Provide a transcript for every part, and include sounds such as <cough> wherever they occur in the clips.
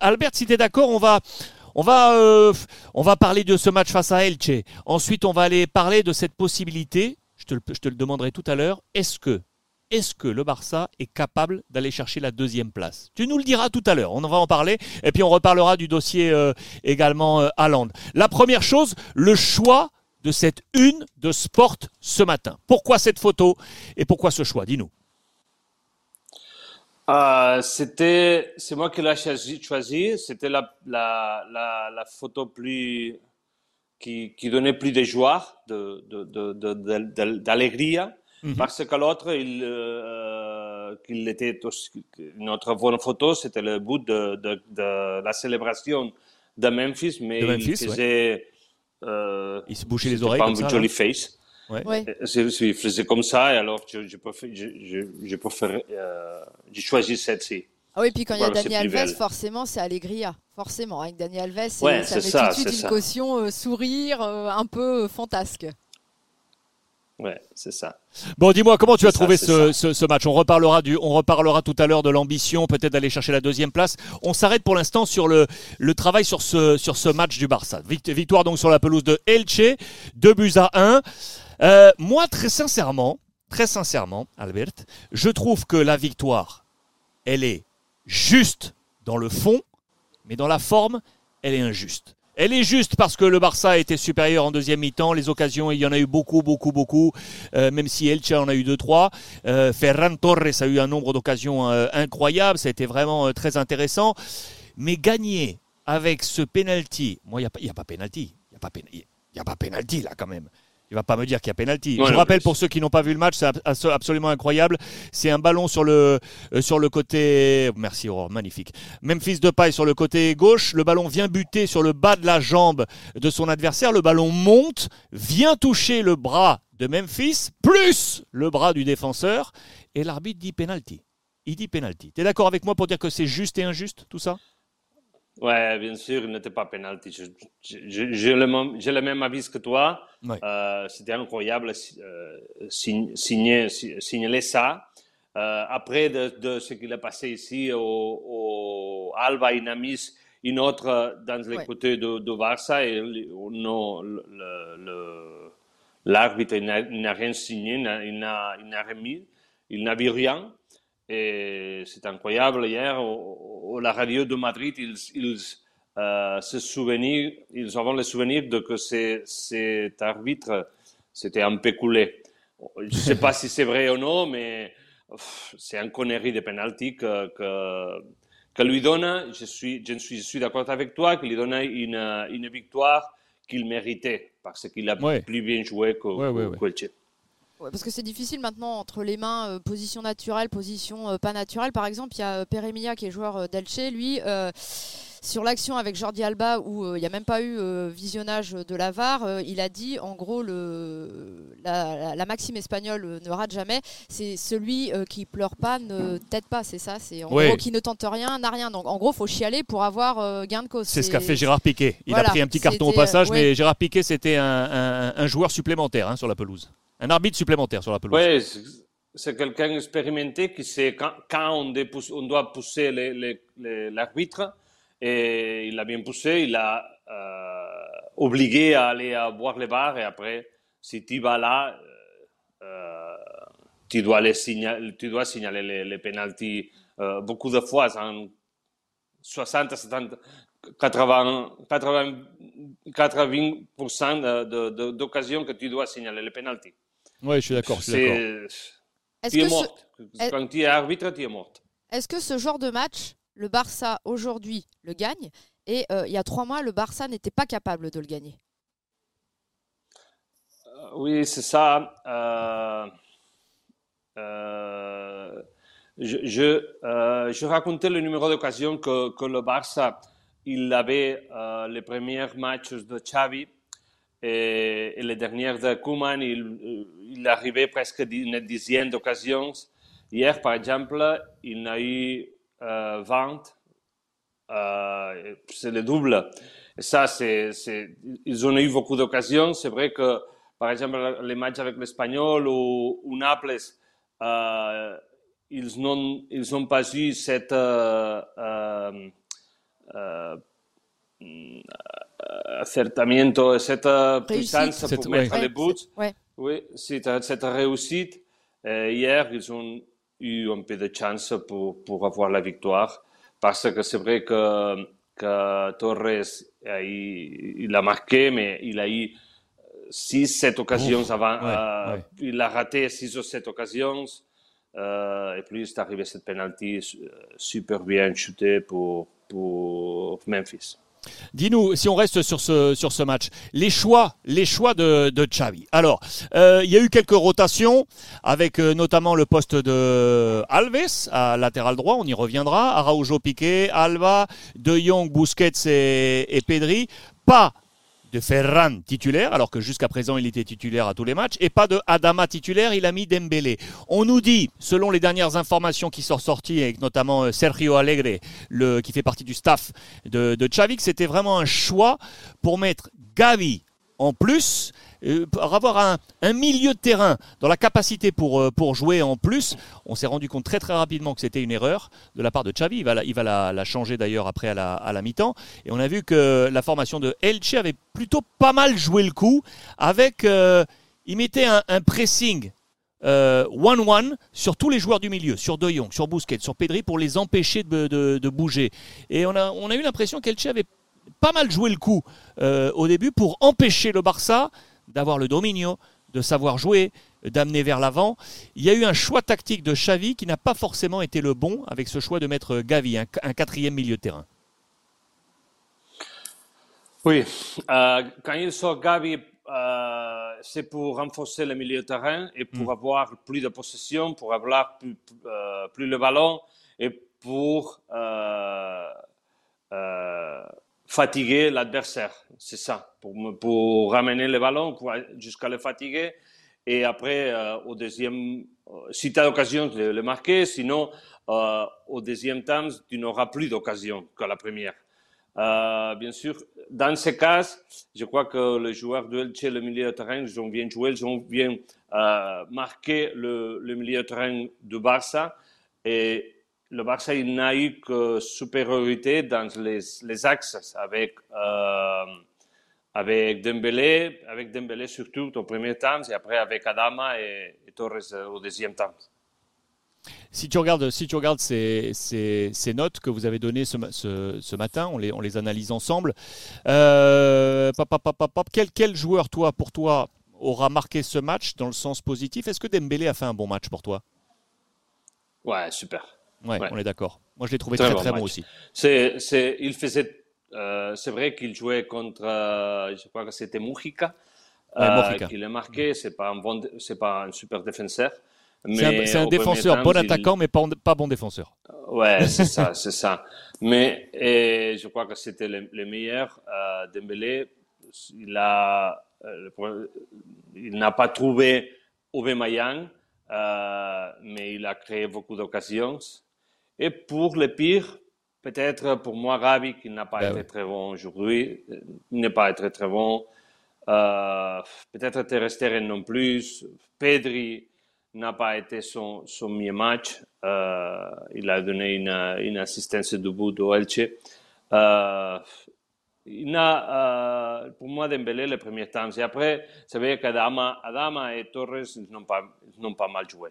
Albert, si tu es d'accord, on va, on va, on va parler de ce match face à Elche. Ensuite, on va aller parler de cette possibilité. Je te, le demanderai tout à l'heure. Est-ce que le Barça est capable d'aller chercher la deuxième place? Tu nous le diras tout à l'heure, on va en parler, et puis on reparlera du dossier euh, également à euh, La première chose, le choix de cette une de Sport ce matin. Pourquoi cette photo et pourquoi ce choix? Dis-nous. Euh, c'était, c'est moi qui l'ai choisi. C'était la, la, la, photo plus qui, qui, donnait plus de joie, de, de, de, Mhm. Parce que l'autre, il, euh, qu'il était notre bonne photo, c'était le bout de, la célébration de Memphis, mais il faisait. Euh, il se bouchait les oreilles pas comme un ça. joli face. Ouais. ouais. Il faisait comme ça, et alors je, je préfère, je, je, je préfère, euh, j'ai choisi celle-ci. Ah oui, puis quand il y a Daniel Alves, forcément, c'est Allegria. Forcément, avec Daniel Alves, ouais, ça met ça, tout de suite une caution euh, sourire euh, un peu fantasque. Ouais, c'est ça. Bon, dis-moi, comment tu as trouvé ce, ce, match? On reparlera, du, on reparlera tout à l'heure de l'ambition, peut-être d'aller chercher la deuxième place. On s'arrête pour l'instant sur le, le travail sur ce, sur ce match du Barça. Victoire donc sur la pelouse de Elche, 2 buts à 1. Euh, moi, très sincèrement, très sincèrement, Albert, je trouve que la victoire, elle est juste dans le fond, mais dans la forme, elle est injuste. Elle est juste parce que le Barça été supérieur en deuxième mi-temps. Les occasions, il y en a eu beaucoup, beaucoup, beaucoup. Euh, même si Elche en a eu deux, trois. Euh, Ferran Torres a eu un nombre d'occasions euh, a été vraiment très intéressant. Mais gagner avec ce penalty, moi, il n'y a, a, pas penalty. Il n'y a, a pas penalty là quand même. Il va pas me dire qu'il y a pénalty. je rappelle pour ceux qui n'ont pas vu le match, c'est absolument incroyable. C'est un ballon sur le, euh, sur le côté. Merci Aurore, magnifique. Memphis de paille sur le côté gauche. Le ballon vient buter sur le bas de la jambe de son adversaire. Le ballon monte, vient toucher le bras de Memphis, plus le bras du défenseur. Et l'arbitre dit penalty. Il dit penalty. Tu es d'accord avec moi pour dire que c'est juste et injuste, tout ça? Ouais, bien sûr, il n'était pas penalty. J'ai le, même avis que toi. Euh, c'était incroyable euh, signer, signaler ça. Euh, après de, ce qu'il a passé ici au, Alba, il a mis une autre dans les côtés de, de Barça et l'arbitre n'a rien signé, il n'a remis, il n'a vu rien. Et c'est incroyable. Hier, au, la radio de Madrid, ils, ils euh, se souvenir, ils ont le souvenir de que cet arbitre c'était un peu coulé. Je ne sais pas si c'est vrai ou non, mais c'est un connerie de penalty que, que, que, lui donne, je suis, je suis, je suis d'accord avec toi, qu'il lui donne une, une victoire qu'il méritait parce qu'il a plus bien joué que, ouais, que, parce que c'est difficile maintenant entre les mains, euh, position naturelle, position euh, pas naturelle. Par exemple, il y a euh, Peremia qui est joueur d'Elche, lui. sur l'action avec Jordi Alba, où il n'y a même pas eu visionnage de la VAR, il a dit en gros le, la, maxime espagnole ne rate jamais. C'est celui qui pleure pas ne t'aide pas, c'est ça. C'est en gros qui ne tente rien n'a rien. Donc en gros, faut chialer pour avoir gain de cause. C'est ce qu'a fait Gérard Piquet. Il a pris un petit carton au passage, mais Gérard Piquet c'était un, joueur supplémentaire hein, sur la pelouse. Un arbitre supplémentaire sur la pelouse. Oui, c'est quelqu'un expérimenté qui sait quand, on, doit pousser l'arbitre. Et il a bien poussé, il a euh, obligé à aller boire les bars. Et après, si tu vas là, euh, euh, tu, dois signaler, les, les pénalties beaucoup de fois. 60, 70, 80, 80% d'occasions que tu dois signaler les pénalties. Oui, je suis d'accord. Tu es morte. Quand tu es arbitre, tu es morte. Est-ce que ce genre de match, le Barça aujourd'hui le gagne et euh, il y a trois mois, le Barça n'était pas capable de le gagner? Euh, Oui, c'est ça. Euh, je, je, racontais le numéro d'occasion que, que, le Barça il avait les premiers matchs de Xavi et, les dernières de Koeman, il, il arrivait presque une dizaine d'occasions. Hier, par exemple, il a eu euh, 20. Euh, c'est le double. Et ça, c'est, ils ont eu beaucoup d'occasions. C'est vrai que, par exemple, les matchs avec l'Espagnol ou, ou, Naples, euh, ils n'ont pas eu cette, euh, euh, acertamiento, cette puissance pour mettre les buts. Oui, cette réussite. hier, ils ont eu un peu de chance pour, pour avoir la victoire. Parce que c'est vrai que, que Torres, il, a marqué, mais il a eu 6-7 occasions avant. Euh, il a raté 6 ou 7 occasions. Euh, et puis, c'est arrivé cette penalty euh, super bien shootée pour, pour Memphis. Dis-nous, si on reste sur ce, sur ce match, les choix, les choix de, de Xavi. Alors, euh, il y a eu quelques rotations, avec euh, notamment le poste de Alves à latéral droit, on y reviendra, Araujo Piqué, Alba, De Jong, Busquets et, et Pedri. Pas de Ferran titulaire, alors que jusqu'à présent il était titulaire à tous les matchs, et pas de Adama titulaire, il a mis Dembélé. On nous dit, selon les dernières informations qui sont sorties, avec notamment euh, Sergio Alegre, le, qui fait partie du staff de, de que c'était vraiment un choix pour mettre Gavi en plus euh, avoir un, milieu de terrain dans la capacité pour, euh, pour jouer en plus, on s'est rendu compte très très rapidement que c'était une erreur de la part de Xavi. Il va la, il va la, changer d'ailleurs après à la, à la mi-temps. Et on a vu que la formation de Elche avait plutôt pas mal joué le coup avec... Euh, il mettait un, pressing one-one sur tous les joueurs du milieu, sur De Jong, sur Busquets, sur Pedri, pour les empêcher de, de, bouger. Et on a, on a eu l'impression qu'Elche avait pas mal joué le coup euh, au début pour empêcher le Barça d'avoir le dominio, de savoir jouer, d'amener vers l'avant. Il y a eu un choix tactique de Xavi qui n'a pas forcément été le bon avec ce choix de mettre Gavi, un, quatrième milieu de terrain. Oui, euh, quand il sort Gavi, euh, c'est pour renforcer le milieu de terrain et pour mm. avoir plus de possession, pour avoir plus, euh, plus le ballon et pour fatiguer l'adversaire. C'est ça, pour, ramener le ballon jusqu'à le fatiguer. Et après, euh, au deuxième, euh, si tu as l'occasion de le marquer, sinon, euh, au deuxième temps, tu n'auras plus d'occasion que la première. bien sûr, dans ce cas, je crois que les joueurs de Elche, le milieu de terrain, ils ont bien joué, ils ont bien marqué le, le milieu de terrain du Barça. Le Barça n'a eu que supériorité dans les, les axes avec, euh, avec Dembélé, avec Dembélé surtout au premier temps et après avec Adama et, Torres au deuxième temps. Si tu regardes, si tu regardes ces, ces, ces notes que vous avez données ce, ce, ce, matin, on les, on les analyse ensemble. Euh, quel, quel joueur, toi, pour toi, aura marqué ce match dans le sens positif? Est-ce que Dembélé a fait un bon match pour toi? Ouais, super. Ouais, on est d'accord. Moi, je l'ai trouvé très, très, bon, aussi. C'est, c'est, il faisait, euh, c'est vrai qu'il jouait contre, euh, je crois que c'était Mujica, euh, qui l'a marqué. C'est pas un bon, c'est pas un super défenseur. C'est un, défenseur, bon attaquant, mais pas, pas, bon défenseur. Ouais, <laughs> c'est ça, c'est ça. Mais et je crois que c'était le, le, meilleur. Euh, Dembélé, il a, euh, il n'a pas trouvé Aubameyang, euh, mais il a créé beaucoup d'occasions. Et pour le pire, peut-être pour moi, Rabi, qui n'a pas ben été très bon aujourd'hui, n'est pas été très bon. Euh, peut-être Terrestre non plus. Pedri n'a pas été son, son meilleur match. Euh, il a donné une, une assistance de but au Elche. Euh, il a, euh, pour moi, Dembélé le premier temps. Et après, c'est vrai qu'Adama Adama et Torres n'ont pas, pas mal joué.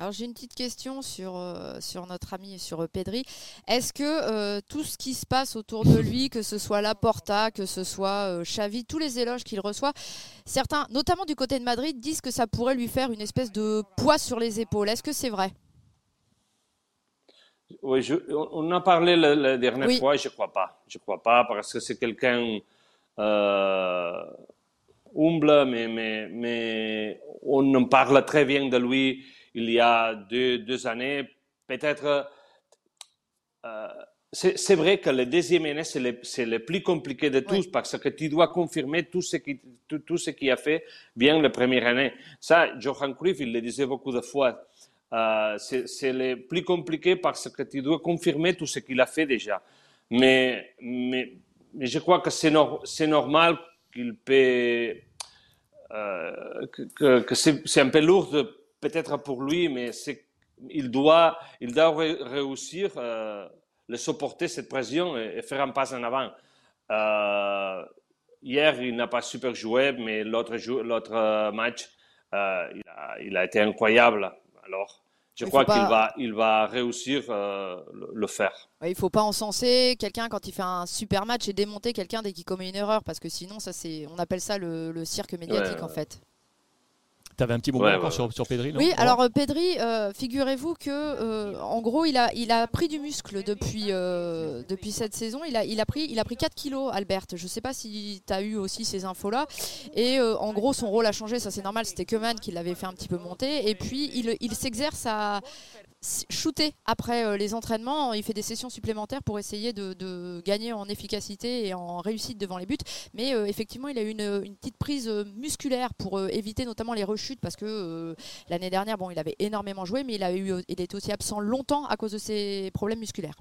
Alors j'ai une petite question sur, euh, sur notre ami sur Pedri. Est-ce que euh, tout ce qui se passe autour de lui, que ce soit Laporta, que ce soit euh, Xavi, tous les éloges qu'il reçoit, certains, notamment du côté de Madrid, disent que ça pourrait lui faire une espèce de poids sur les épaules. Est-ce que c'est vrai? Oui, on a parlé la, dernière fois, je ne crois pas. Je crois pas parce que c'est quelqu'un humble, mais, mais, mais on en parle très bien de lui il y a deux, deux années. Peut-être, euh, c'est vrai que le deuxième année, c'est le, le, plus compliqué de tous parce que tu dois confirmer tout ce qui, tout, tout ce qui a fait bien la première année. Ça, Johan Cruyff, il le disait beaucoup de fois. Euh, c'est le plus compliqué parce que tu dois confirmer tout ce qu'il a fait déjà. Mais, mais, mais je crois que c'est no, normal qu'il peut, euh, que, que c'est un peu lourd peut-être pour lui, mais il doit, il doit réussir à euh, supporter cette pression et, faire un pas en avant. Euh, hier, il n'a pas super joué, mais l'autre, l'autre match, il a, il, a, été incroyable. Alors, je crois qu'il va, il va réussir euh, le, faire. il ne faut pas encenser quelqu'un quand il fait un super match et démonter quelqu'un dès qu'il commet une erreur, parce que sinon, ça, c'est, on appelle ça le, cirque médiatique en fait. Tu avais un petit moment encore Sur, sur, Pedri Oui, alors euh, Pedri, euh, figurez-vous que euh, en gros, il a, il a pris du muscle depuis, depuis cette saison. Il a, il, a pris, il a pris 4 kilos, Albert. Je ne sais pas si tu as eu aussi ces infos-là. Et en gros, son rôle a changé, ça c'est normal. C'était Keman qui l'avait fait un petit peu monter. Et puis, il, il s'exerce à shooter après euh, les entraînements. Il fait des sessions supplémentaires pour essayer de, gagner en efficacité et en réussite devant les buts. Mais euh, effectivement, il a eu une, petite prise musculaire pour éviter notamment les rechutes parce que l'année dernière, bon, il avait énormément joué, mais il, a eu, il était aussi absent longtemps à cause de ses problèmes musculaires.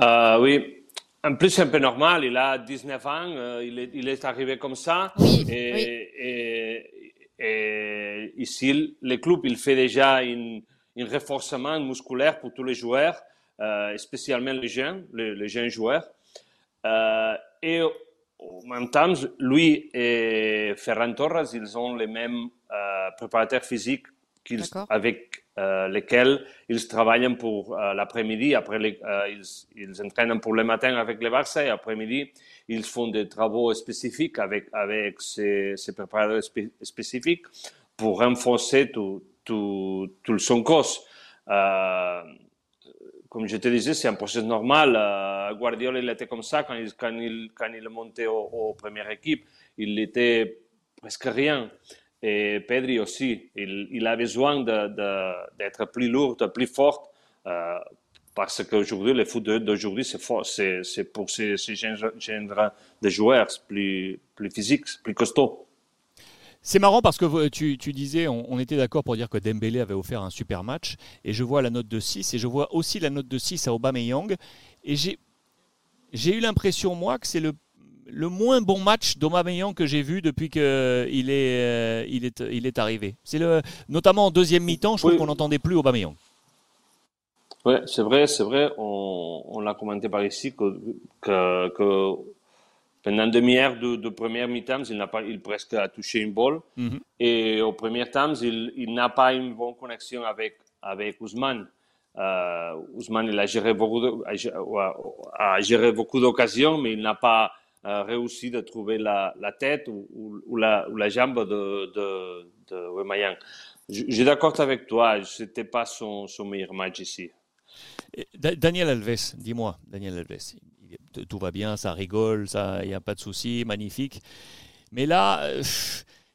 oui, en plus, c'est un peu normal. Il a 19 ans, il, est, arrivé comme ça. et, et ici, le club, il fait déjà un, renforcement musculaire pour tous les joueurs, euh, spécialement les jeunes, les, jeunes joueurs. Euh, et en même temps, lui et Ferran Torres, ils ont les mêmes euh, préparateurs physiques avec lesquels ils travaillent pour l'après-midi. Après, ils, ils, entraînent pour le matin avec le Barça et après-midi, ils font des travaux spécifiques avec, avec ces, ces préparateurs spécifiques pour renforcer tout, tout, tout son corps. Euh, comme je te disais, c'est un processus normal. Euh, Guardiola, il était comme ça quand il, monté aux, premières équipes. Il était presque rien. Et Pedri aussi, il, il a besoin d'être plus lourd, plus fort euh, parce qu'aujourd'hui, le foot d'aujourd'hui, c'est pour ces, ces genres de joueurs plus physiques, plus costauds. C'est marrant parce que tu, tu disais, on, était d'accord pour dire que Dembélé avait offert un super match, et je vois la note de 6, et je vois aussi la note de 6 à Aubameyang, et j'ai eu l'impression, moi, que c'est le, le moins bon match d'Aubameyang que j'ai vu depuis qu'il est, euh, il est, il est arrivé. C'est le, notamment en deuxième mi-temps, je trouve qu'on n'entendait plus Aubameyang. Oui, c'est vrai, c'est vrai. On, on l'a commenté par ici que, que, que pendant une demi-heure de, de, première mi-temps, il n'a pas, il presque a touché une balle. Mhm. Et au premier temps, il, il n'a pas une bonne connexion avec, avec Ousmane. Euh, Ousmane, il a géré beaucoup, de, a, géré beaucoup d'occasions, mais il n'a pas euh, réussi de trouver la, la tête ou, ou, la, ou, la, jambe de, de, de Je, suis d'accord avec toi, ce n'était pas son, son meilleur match ici. Daniel Alves, dis-moi, Daniel Alves, tout va bien, ça rigole, il n'y a pas de souci, magnifique. Mais là, euh,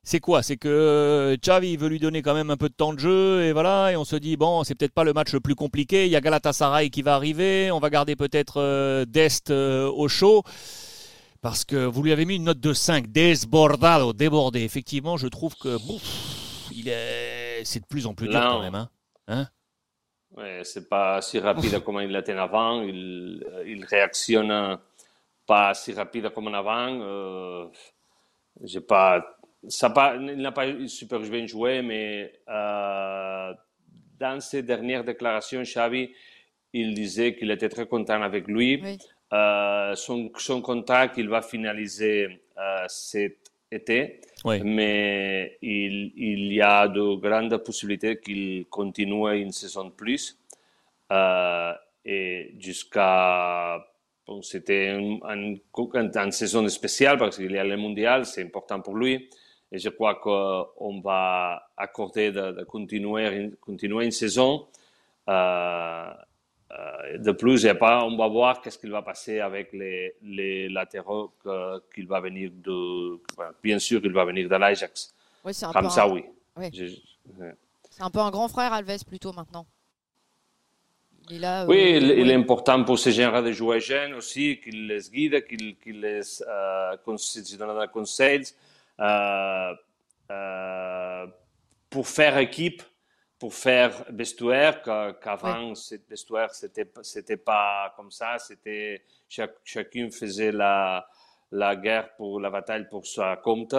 c'est quoi? C'est que Xavi veut lui donner quand même un peu de temps de jeu et voilà, et on se dit bon, c'est peut-être pas le match le plus compliqué. Il y a Galatasaray qui va arriver, on va garder peut-être euh, Dest euh, au chaud. Parce que vous lui avez mis une note de 5, desbordado, débordé. Effectivement, je trouve que il est, c'est de plus en plus dur quand même. Hein, hein? C'est pas si rapide comme il l'était avant. Il, il réactionne pas si rapide comme avant. Euh, j'ai pas, ça pas, il n'a pas super bien joué, mais euh, dans ses dernières déclarations, Xavi, il disait qu'il était très content avec lui. Euh, son, son contrat qu'il va finaliser Mais il, il, y a de grandes possibilités qu'il continue une saison de plus. Euh, et jusqu'à. Bon, C'était une, une, saison spéciale parce qu'il y a le mondial, c'est important pour lui. Et je crois qu'on va accorder de, de, continuer, continuer une saison. Euh, de plus, pas, on va voir qu'est-ce qu'il va passer avec les, les latéraux qu'il va venir de. Bien sûr, il va venir de l'Ajax. Oui, c'est un Comme peu ça, un... oui. C'est un peu un grand frère, Alves, plutôt maintenant. Il a, oui, euh, il, est important pour ce genre de joueurs jeunes aussi, qu'il les guide, qu'il qu les euh, donne des conseils. Euh, euh, pour faire équipe, pour faire vestiaire, qu'avant, oui. ce vestiaire, c'était, c'était pas comme ça, c'était, chaque, chacun faisait la, la guerre pour la bataille pour sa compte.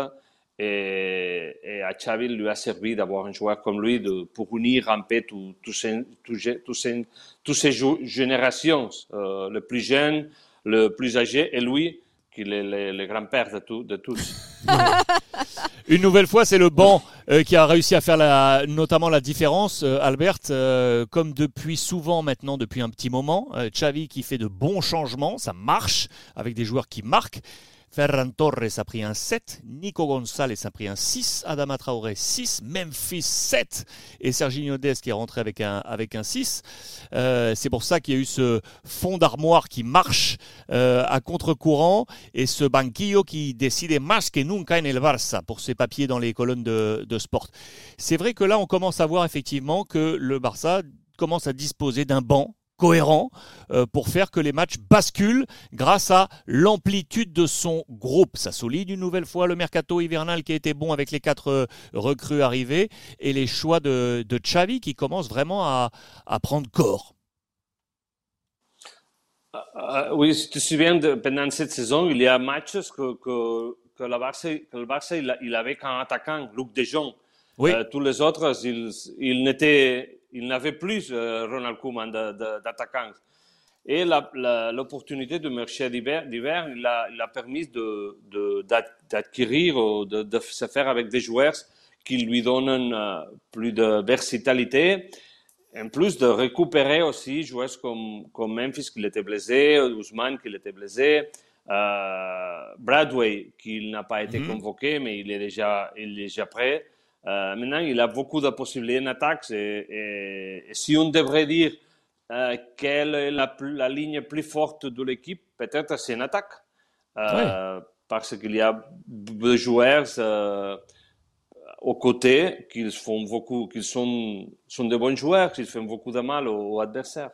Et, et à Xavi lui a servi d'avoir un joueur comme lui de, pour unir un peu toutes tout ces, tout ces, tout ces générations, euh, le plus jeune, le plus âgé, et lui, qu'il est le, grand-père de, de, tous. <laughs> Une nouvelle fois, c'est le banc euh, qui a réussi à faire la, notamment la différence, euh, Albert, euh, comme depuis souvent maintenant, depuis un petit moment. Xavi qui fait de bons changements, ça marche avec des joueurs qui marquent. Ferran Torres a pris un 7, Nico González a pris un 6, Adama Traoré 6, Memphis 7 et Serginho Dest qui est rentré avec un, avec un 6. Euh, c'est pour ça qu'il y a eu ce fond d'armoire qui marche euh, à contre-courant et ce banquillo qui décide más que nunca en el Barça pour ses papiers dans les colonnes de, de sport. C'est vrai que là on commence à voir effectivement que le Barça commence à disposer d'un banc cohérent euh, pour faire que les matchs basculent grâce à l'amplitude de son groupe. Ça solide une nouvelle fois le mercato hivernal qui a été bon avec les quatre euh, recrues arrivées et les choix de, de Xavi qui commencent vraiment à, à prendre corps. Uh, oui, si tu te souviens, de, pendant cette saison, il y a matchs que, que, que, le Barça, que le Barça il, il avait qu'un attaquant, Luc De Jong. Oui. Euh, tous les autres, ils, ils n'étaient il n'avait plus euh, Ronald Koeman d'attaquant. Et l'opportunité de marché d'hiver, il, a, permis d'acquérir de, ou de, de, se faire avec des joueurs qui lui donnent euh, plus de versatilité. En plus de récupérer aussi joueurs comme, comme Memphis qui était blessé, Ousmane qui était blessé, euh, Bradway qui n'a pas été mhm. convoqué mais il est déjà, il est déjà prêt. Euh, maintenant, il a beaucoup de possibilités en attaque. Et, si on devrait dire euh, quelle est la, la, ligne plus forte de l'équipe, peut-être c'est une attaque. Euh, parce qu'il y a des joueurs aux côtés qui font beaucoup, qui sont, sont de bons joueurs, qui font beaucoup de mal aux, adversaires.